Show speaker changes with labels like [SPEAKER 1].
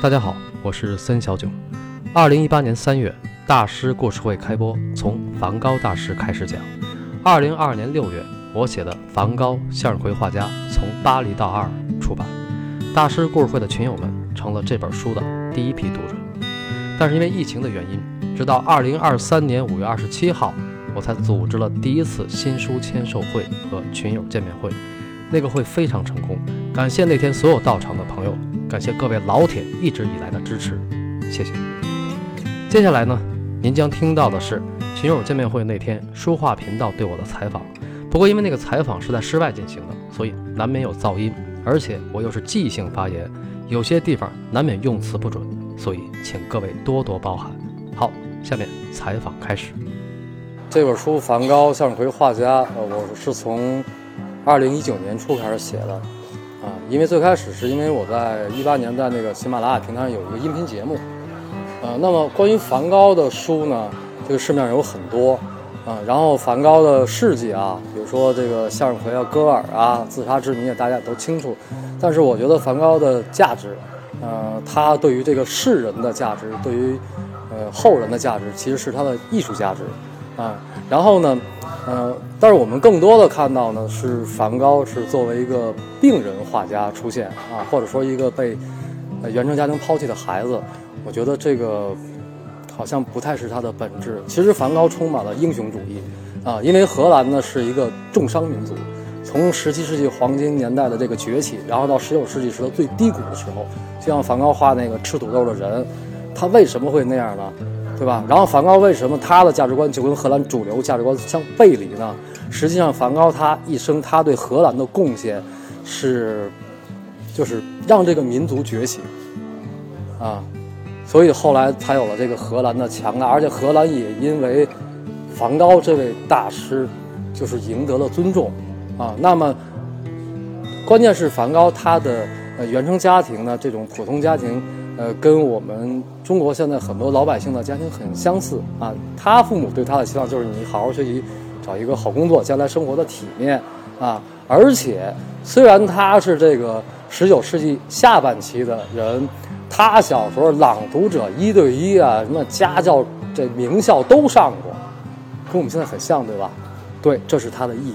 [SPEAKER 1] 大家好，我是森小九。二零一八年三月，大师故事会开播，从梵高大师开始讲。二零二二年六月，我写的《梵高向日葵画家：从巴黎到阿尔》出版。大师故事会的群友们成了这本书的第一批读者。但是因为疫情的原因，直到二零二三年五月二十七号，我才组织了第一次新书签售会和群友见面会。那个会非常成功，感谢那天所有到场的朋友，感谢各位老铁一直以来的支持，谢谢。接下来呢，您将听到的是群友见面会那天书画频道对我的采访。不过因为那个采访是在室外进行的，所以难免有噪音，而且我又是即兴发言，有些地方难免用词不准，所以请各位多多包涵。好，下面采访开始。这本书《梵高向日葵画家》，呃，我是从。二零一九年初开始写的，因为最开始是因为我在一八年在那个喜马拉雅平台上有一个音频节目，呃，那么关于梵高的书呢，这个市面上有很多，啊，然后梵高的事迹啊，比如说这个向日葵啊、戈尔啊、自杀之谜啊，大家都清楚，但是我觉得梵高的价值，呃，他对于这个世人的价值，对于呃后人的价值，其实是他的艺术价值，啊，然后呢。呃，但是我们更多的看到呢，是梵高是作为一个病人画家出现啊，或者说一个被原生家庭抛弃的孩子。我觉得这个好像不太是他的本质。其实梵高充满了英雄主义啊，因为荷兰呢是一个重商民族，从十七世纪黄金年代的这个崛起，然后到十九世纪时的最低谷的时候，就像梵高画那个吃土豆的人，他为什么会那样呢？对吧？然后梵高为什么他的价值观就跟荷兰主流价值观相背离呢？实际上，梵高他一生他对荷兰的贡献是，就是让这个民族觉醒啊，所以后来才有了这个荷兰的强大，而且荷兰也因为梵高这位大师就是赢得了尊重啊。那么，关键是梵高他的呃原生家庭呢，这种普通家庭。呃，跟我们中国现在很多老百姓的家庭很相似啊。他父母对他的期望就是你好好学习，找一个好工作，将来生活的体面啊。而且，虽然他是这个十九世纪下半期的人，他小时候朗读者一对一啊，什么家教这名校都上过，跟我们现在很像，对吧？对，这是他的意义。